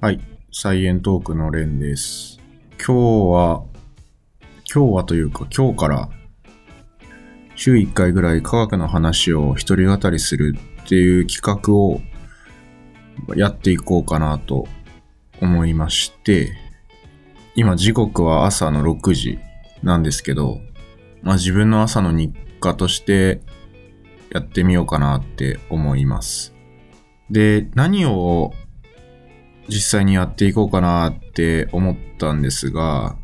はい。サイエントークのレンです。今日は、今日はというか今日から週1回ぐらい科学の話を一人語りするっていう企画をやっていこうかなと思いまして、今時刻は朝の6時なんですけど、まあ自分の朝の日課としてやってみようかなって思います。で、何を実際にやっていこうかなって思ったんですが、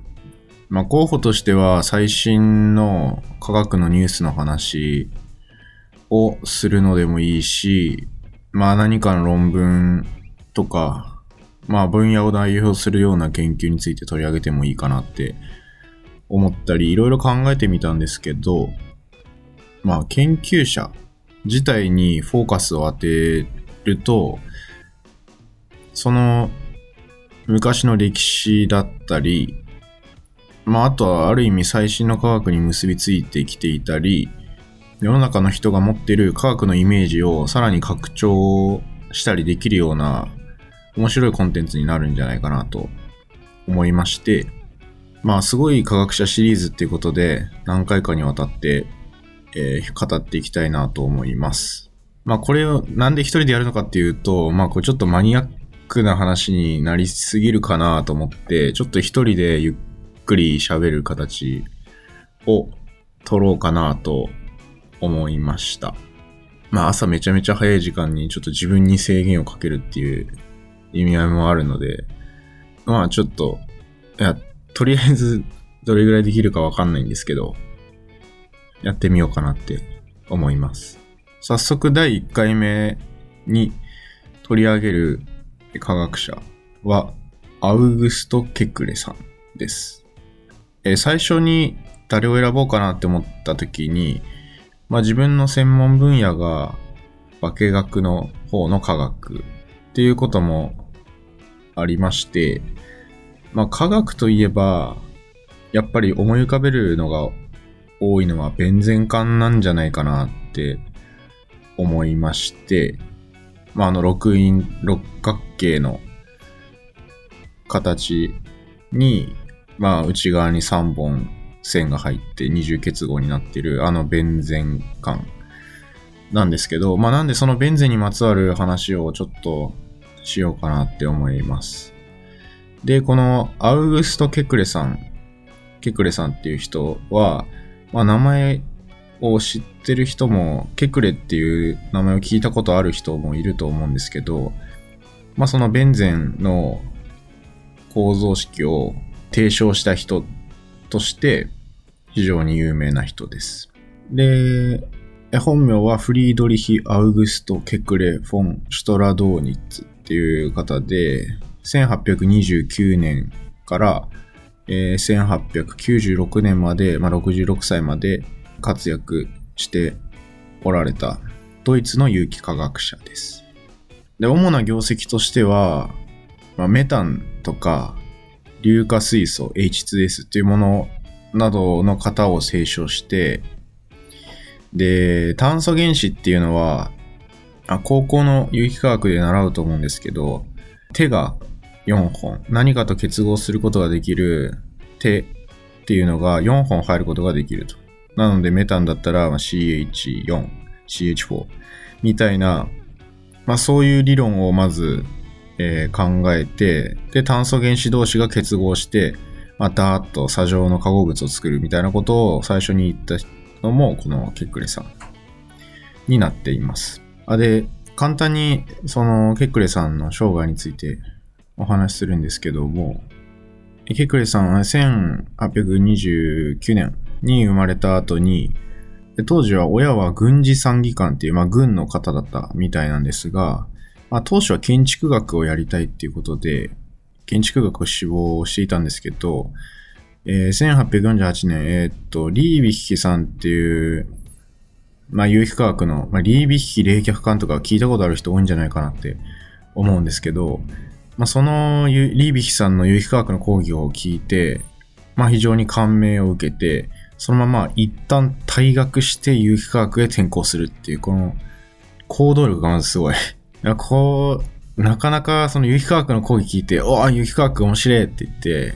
まあ、候補としては最新の科学のニュースの話をするのでもいいし、まあ何かの論文とか、まあ分野を代表するような研究について取り上げてもいいかなって思ったり、いろいろ考えてみたんですけど、まあ研究者自体にフォーカスを当てると、その昔の歴史だったり、まああとはある意味最新の科学に結びついてきていたり、世の中の人が持っている科学のイメージをさらに拡張したりできるような面白いコンテンツになるんじゃないかなと思いまして、まあすごい科学者シリーズっていうことで何回かにわたって、えー語っていきたいなと思います。まあこれをなんで一人でやるのかっていうと、まあこれちょっとマニアックな話になりすぎるかなと思って、ちょっと一人でゆっくり喋る形を取ろうかなと思いました。まあ朝めちゃめちゃ早い時間にちょっと自分に制限をかけるっていう意味合いもあるので、まあちょっと、いや、とりあえずどれぐらいできるかわかんないんですけど、やってみようかなって思います。早速第1回目に取り上げる科学者はアウグスト・ケクレさんです。え最初に誰を選ぼうかなって思った時に、まあ自分の専門分野が化学の方の科学っていうこともありまして、まあ科学といえば、やっぱり思い浮かべるのが多いのはベンゼン管なんじゃないかなって思いまして、まああの六因、六角形の形に、まあ内側に3本線が入って二重結合になってるあのベンゼン管なんですけど、まあなんでそのベンゼンにまつわる話をちょっとしようかなって思います。で、このアウグスト・ケクレさん、ケクレさんっていう人は、まあ名前を知ってる人も、ケクレっていう名前を聞いたことある人もいると思うんですけど、まあそのベンゼンの構造式を提唱した人として非常に有名な人です。で、本名はフリードリヒ・アウグスト・ケクレ・フォン・シュトラドーニッツっていう方で、1829年から、えー1896年まで、まあ、66歳まで活躍しておられたドイツの有機化学者です。で、主な業績としては、まあ、メタンとか硫化水素 H2S っていうものなどの型を清書して、で、炭素原子っていうのは、あ高校の有機化学で習うと思うんですけど、手が4本、何かと結合することができる手っていうのが4本入ることができると。なのでメタンだったら CH4、CH4 みたいな、まあそういう理論をまず、えー考えて、で、炭素原子同士が結合して、まあ、ダーッと砂上の化合物を作るみたいなことを最初に言ったのも、このケックレさんになっています。あ、で、簡単に、その、ケックレさんの生涯についてお話しするんですけども、ケックレさんは1829年に生まれた後に、当時は親は軍事参議官っていう、まあ、軍の方だったみたいなんですが、まあ、当初は建築学をやりたいっていうことで、建築学を志望していたんですけど、えー1848年、えーっと、リービッヒさんっていう、まあ、有機化学の、まあ、リービッヒ冷却管とか聞いたことある人多いんじゃないかなって思うんですけど、まあ、そのリービヒさんの有機化学の講義を聞いて、まあ、非常に感銘を受けて、そのまま一旦退学して有機化学へ転校するっていう、この行動力がまずすごい。いやこなかなかその有機化学の講義聞いて、おあ、有機化学面白いって言って、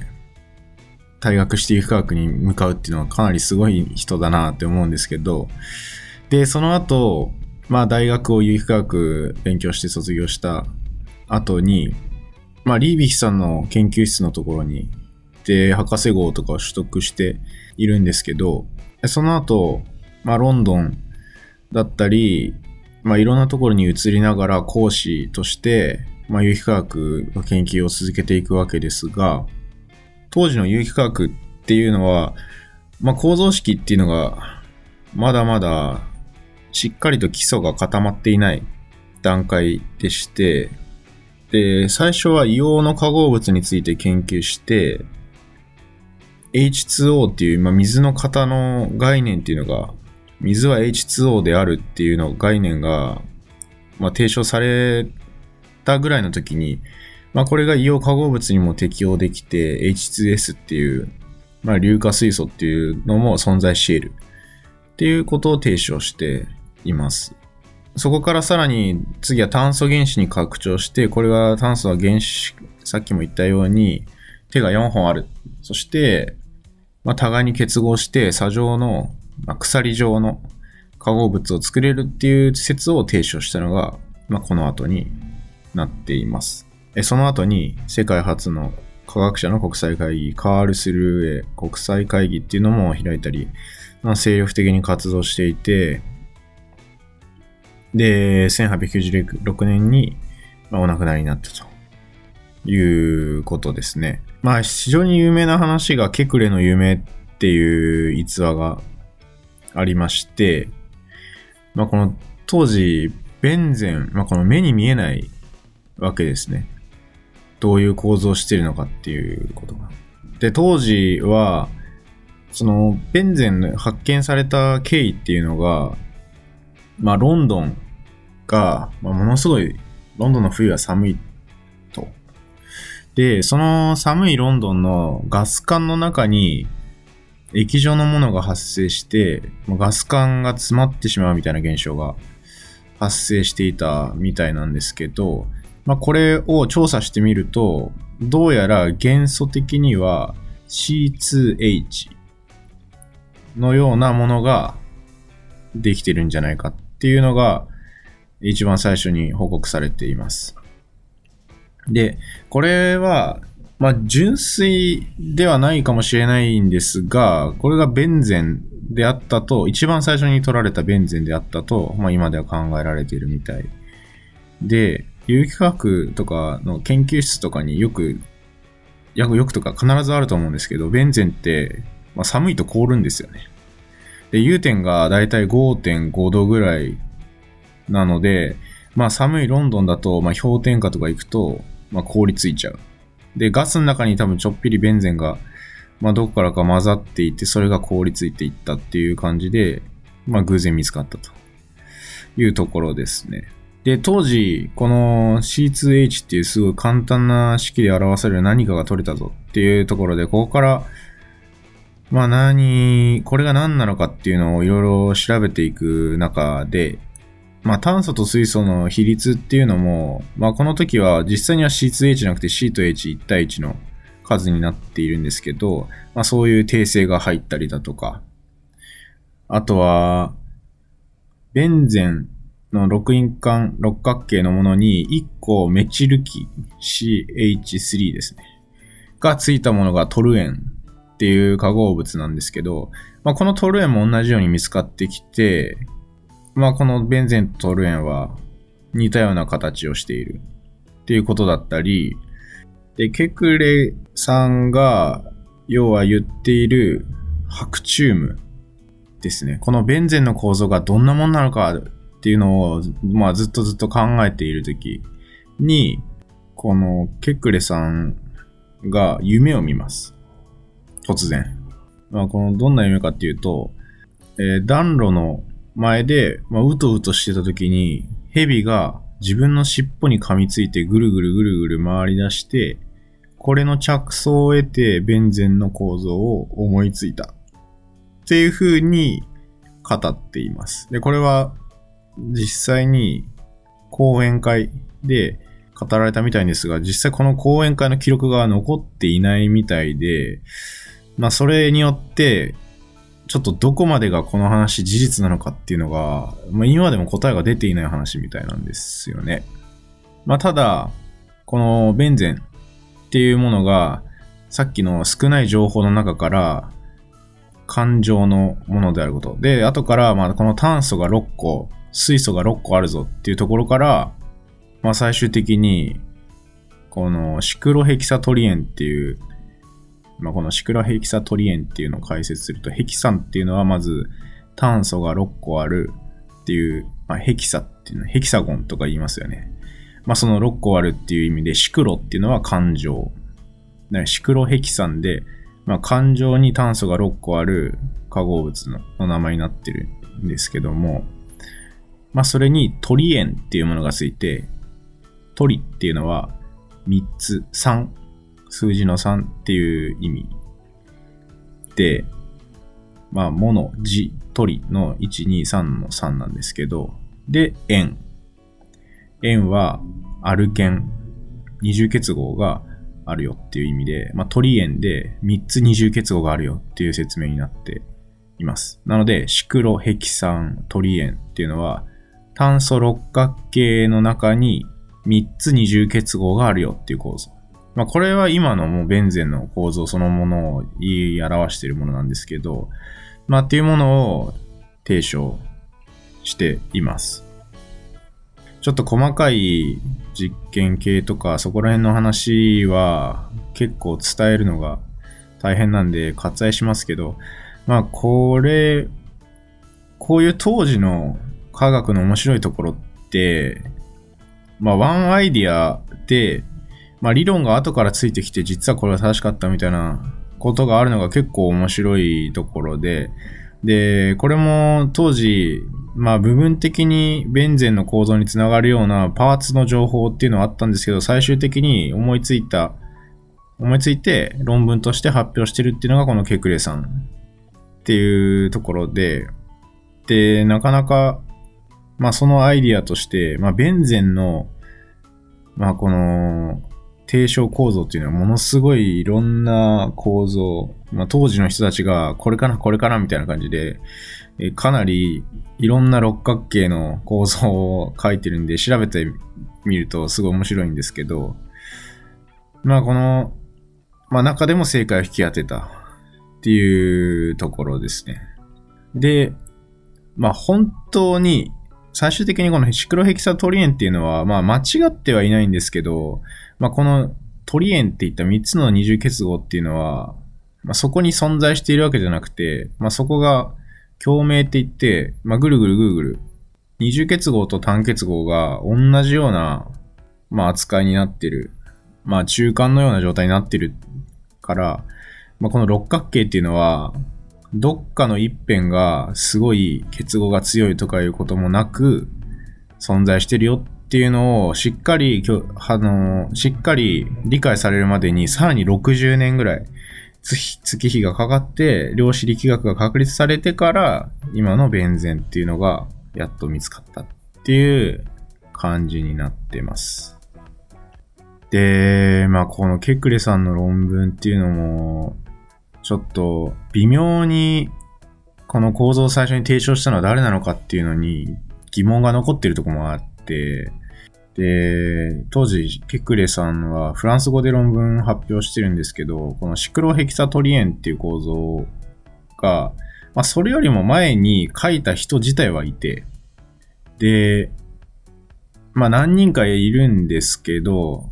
退学して有機化学に向かうっていうのはかなりすごい人だなって思うんですけど、で、その後、まあ大学を有機化学勉強して卒業した後に、まあリービヒさんの研究室のところに、で、博士号とかを取得しているんですけど、その後、まあロンドンだったり、まあ、いろんなところに移りながら講師として、まあ、有機化学の研究を続けていくわけですが、当時の有機化学っていうのは、まあ、構造式っていうのが、まだまだしっかりと基礎が固まっていない段階でして、で、最初は硫黄の化合物について研究して、H2O っていう、まあ、水の型の概念っていうのが水は H2O であるっていうの概念が、まあ、提唱されたぐらいの時に、まあ、これが硫黄化合物にも適用できて H2S っていう、まあ、硫化水素っていうのも存在し得るっていうことを提唱しています。そこからさらに次は炭素原子に拡張して、これは炭素は原子、さっきも言ったように手が4本ある。そして、まあ、互いに結合して砂上のまあ、鎖状の化合物を作れるっていう説を提唱したのが、まあ、この後になっています。その後に世界初の科学者の国際会議、カールスルーエ国際会議っていうのも開いたり、まあ、精力的に活動していて、で、1896年に、ま、お亡くなりになったということですね。まあ、非常に有名な話がケクレの夢っていう逸話がありまして、まあ、この当時、ベンゼン、まあ、この目に見えないわけですね。どういう構造をしているのかっていうことが。で、当時は、その、ベンゼン発見された経緯っていうのが、まあ、ロンドンが、まあ、ものすごい、ロンドンの冬は寒い。で、その寒いロンドンのガス管の中に、液状のものが発生して、ガス管が詰まってしまうみたいな現象が発生していたみたいなんですけど、まあ、これを調査してみると、どうやら元素的には C2H のようなものができてるんじゃないかっていうのが一番最初に報告されています。で、これはまあ、純粋ではないかもしれないんですが、これがベンゼンであったと、一番最初に取られたベンゼンであったと、まあ、今では考えられているみたい。で、有機化学とかの研究室とかによく、よくとか必ずあると思うんですけど、ベンゼンって、まあ、寒いと凍るんですよね。で、融点がだいたい5.5度ぐらいなので、まあ寒いロンドンだと、まあ氷点下とか行くと、まあ凍りついちゃう。で、ガスの中に多分ちょっぴりベンゼンが、まあ、どこからか混ざっていて、それが凍りついていったっていう感じで、まあ、偶然見つかったというところですね。で、当時、この C2H っていうすごい簡単な式で表せる何かが取れたぞっていうところで、ここから、まあ何、これが何なのかっていうのをいろいろ調べていく中で、まあ、炭素と水素の比率っていうのも、まあ、この時は実際には C2H じゃなくて C と H1 対1の数になっているんですけど、まあ、そういう訂正が入ったりだとか、あとは、ベンゼンの六因管六角形のものに1個メチル基 CH3 ですね。がついたものがトルエンっていう化合物なんですけど、まあ、このトルエンも同じように見つかってきて、まあこのベンゼンとトルエンは似たような形をしているっていうことだったり、で、ケクレさんが要は言っている白チュームですね。このベンゼンの構造がどんなものなのかっていうのを、まあずっとずっと考えているときに、このケクレさんが夢を見ます。突然。まあこのどんな夢かっていうと、えー、暖炉の前で、まあ、うとうとしてた時に、蛇が自分の尻尾に噛みついてぐるぐるぐるぐる回り出して、これの着想を得てベンゼンの構造を思いついた。っていう風に語っています。で、これは実際に講演会で語られたみたいですが、実際この講演会の記録が残っていないみたいで、まあそれによって、ちょっとどこまでがこの話事実なのかっていうのが、まあ、今でも答えが出ていない話みたいなんですよね。まあただ、このベンゼンっていうものが、さっきの少ない情報の中から感情のものであること。で、後から、まあこの炭素が6個、水素が6個あるぞっていうところから、まあ最終的に、このシクロヘキサトリエンっていうまあ、このシクラヘキサトリエンっていうのを解説すると、ヘキサンっていうのはまず炭素が6個あるっていう、まあ、ヘキサっていうのヘキサゴンとか言いますよね。まあ、その6個あるっていう意味で、シクロっていうのは感情。シクロヘキサンで、まあ、感情に炭素が6個ある化合物のの名前になってるんですけども、まあ、それにトリエンっていうものがついて、トリっていうのは3つ、3数字の3っていう意味で、まあ、モノ、ジ、リの1、2、3の3なんですけど、で、円。円はアルケン、二重結合があるよっていう意味で、まあ、リ円で3つ二重結合があるよっていう説明になっています。なので、シクロヘキサンリ円っていうのは、炭素六角形の中に3つ二重結合があるよっていう構造。まあ、これは今のもうベンゼンの構造そのものを言い表しているものなんですけど、まあ、っていうものを提唱しています。ちょっと細かい実験系とかそこら辺の話は結構伝えるのが大変なんで割愛しますけど、まあこれ、こういう当時の科学の面白いところって、まあワンアイディアでまあ理論が後からついてきて実はこれは正しかったみたいなことがあるのが結構面白いところで、で、これも当時、まあ部分的にベンゼンの構造につながるようなパーツの情報っていうのはあったんですけど、最終的に思いついた、思いついて論文として発表してるっていうのがこのケクレさんっていうところで、で、なかなか、まあそのアイディアとして、まあベンゼンの、まあこの提唱構造っていうのはものすごいいろんな構造、まあ、当時の人たちがこれかなこれかなみたいな感じで、えかなりいろんな六角形の構造を書いてるんで調べてみるとすごい面白いんですけど、まあこの、まあ中でも正解を引き当てたっていうところですね。で、まあ本当に最終的にこのシクロヘキサトリエンっていうのは、まあ間違ってはいないんですけど、まあ、このトリエンっていった3つの二重結合っていうのは、まあ、そこに存在しているわけじゃなくて、まあ、そこが共鳴って言って、まあ、ぐるぐるぐるぐる、二重結合と単結合が同じような、まあ、扱いになってる。まあ、中間のような状態になってるから、まあ、この六角形っていうのは、どっかの一辺がすごい結合が強いとかいうこともなく、存在してるよっていうのをしっかり、あの、しっかり理解されるまでにさらに60年ぐらい月日がかかって量子力学が確立されてから今のベンゼンっていうのがやっと見つかったっていう感じになってます。で、まあこのケクレさんの論文っていうのもちょっと微妙にこの構造を最初に提唱したのは誰なのかっていうのに疑問が残ってるとこもあって、で、当時、ケクレさんはフランス語で論文発表してるんですけど、このシクロヘキサトリエンっていう構造が、まあ、それよりも前に書いた人自体はいて、で、まあ何人かいるんですけど、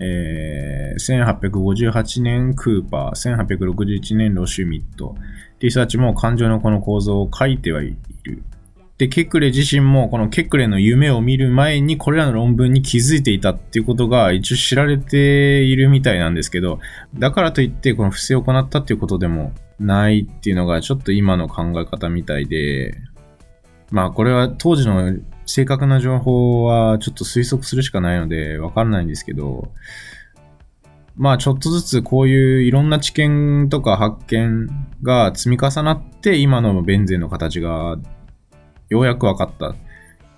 えー、1858年クーパー、1861年ロシュミットっていう人たちも感情のこの構造を書いてはいる。で、ケクレ自身もこのケクレの夢を見る前にこれらの論文に気づいていたっていうことが一応知られているみたいなんですけど、だからといってこの不正を行ったっていうことでもないっていうのがちょっと今の考え方みたいで、まあこれは当時の正確な情報はちょっと推測するしかないのでわかんないんですけど、まあちょっとずつこういういろんな知見とか発見が積み重なって今のベンゼンの形がようやく分かったっ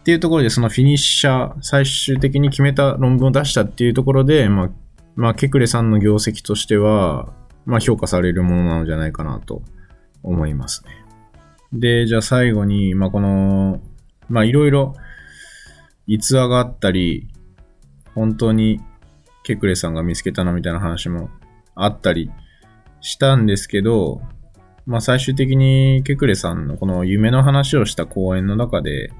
っていうところで、そのフィニッシャー、最終的に決めた論文を出したっていうところで、まあ、まあ、ケクレさんの業績としては、まあ、評価されるものなのじゃないかなと思いますね。で、じゃあ最後に、まあ、この、まあ、いろいろ、逸話があったり、本当にケクレさんが見つけたのみたいな話もあったりしたんですけど、まあ最終的にケクレさんのこの夢の話をした講演の中で、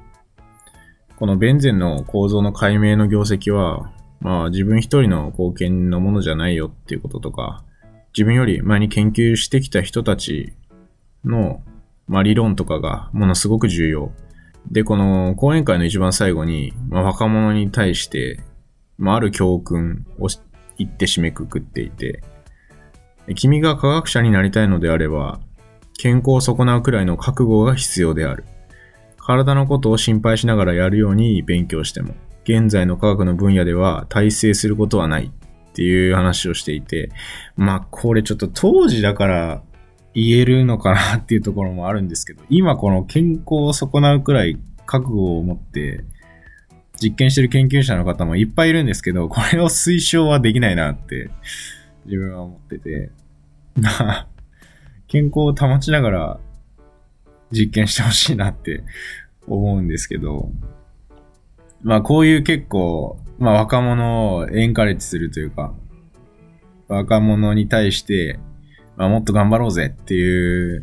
このベンゼンの構造の解明の業績は、まあ自分一人の貢献のものじゃないよっていうこととか、自分より前に研究してきた人たちの、まあ、理論とかがものすごく重要。で、この講演会の一番最後に、まあ、若者に対して、まあ、ある教訓を言って締めくくっていて、君が科学者になりたいのであれば、健康を損なうくらいの覚悟が必要である。体のことを心配しながらやるように勉強しても、現在の科学の分野では大成することはないっていう話をしていて、まあこれちょっと当時だから言えるのかなっていうところもあるんですけど、今この健康を損なうくらい覚悟を持って実験してる研究者の方もいっぱいいるんですけど、これを推奨はできないなって自分は思ってて、まあ、健康を保ちながら実験してほしいなって思うんですけど、まあこういう結構、まあ若者をエンカレッジするというか、若者に対して、まあもっと頑張ろうぜって言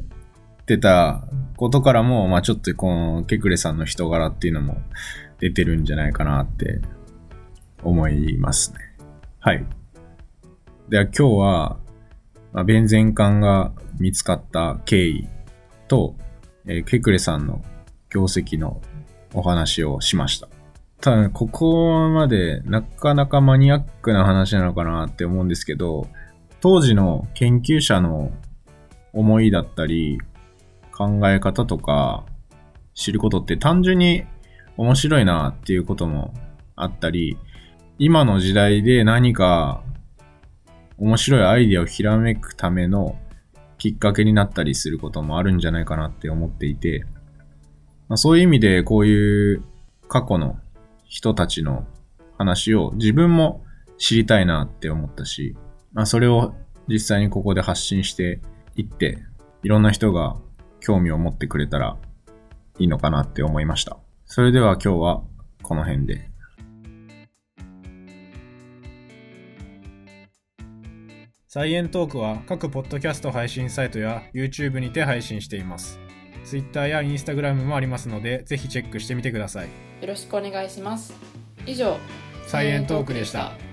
ってたことからも、まあちょっとこのケクレさんの人柄っていうのも出てるんじゃないかなって思いますね。はい。では今日は、まあ、ベンゼン管が見つかった経緯と、えー、ケクレさんの業績のお話をしました。ただ、ここまでなかなかマニアックな話なのかなって思うんですけど、当時の研究者の思いだったり、考え方とか知ることって単純に面白いなっていうこともあったり、今の時代で何か面白いアイディアをひらめくためのきっかけになったりすることもあるんじゃないかなって思っていて、まあ、そういう意味でこういう過去の人たちの話を自分も知りたいなって思ったし、まあ、それを実際にここで発信していって、いろんな人が興味を持ってくれたらいいのかなって思いました。それでは今日はこの辺で。サイエントークは各ポッドキャスト配信サイトや YouTube にて配信しています。Twitter や Instagram もありますので、ぜひチェックしてみてください。よろしくお願いします。以上、サイエントークでした。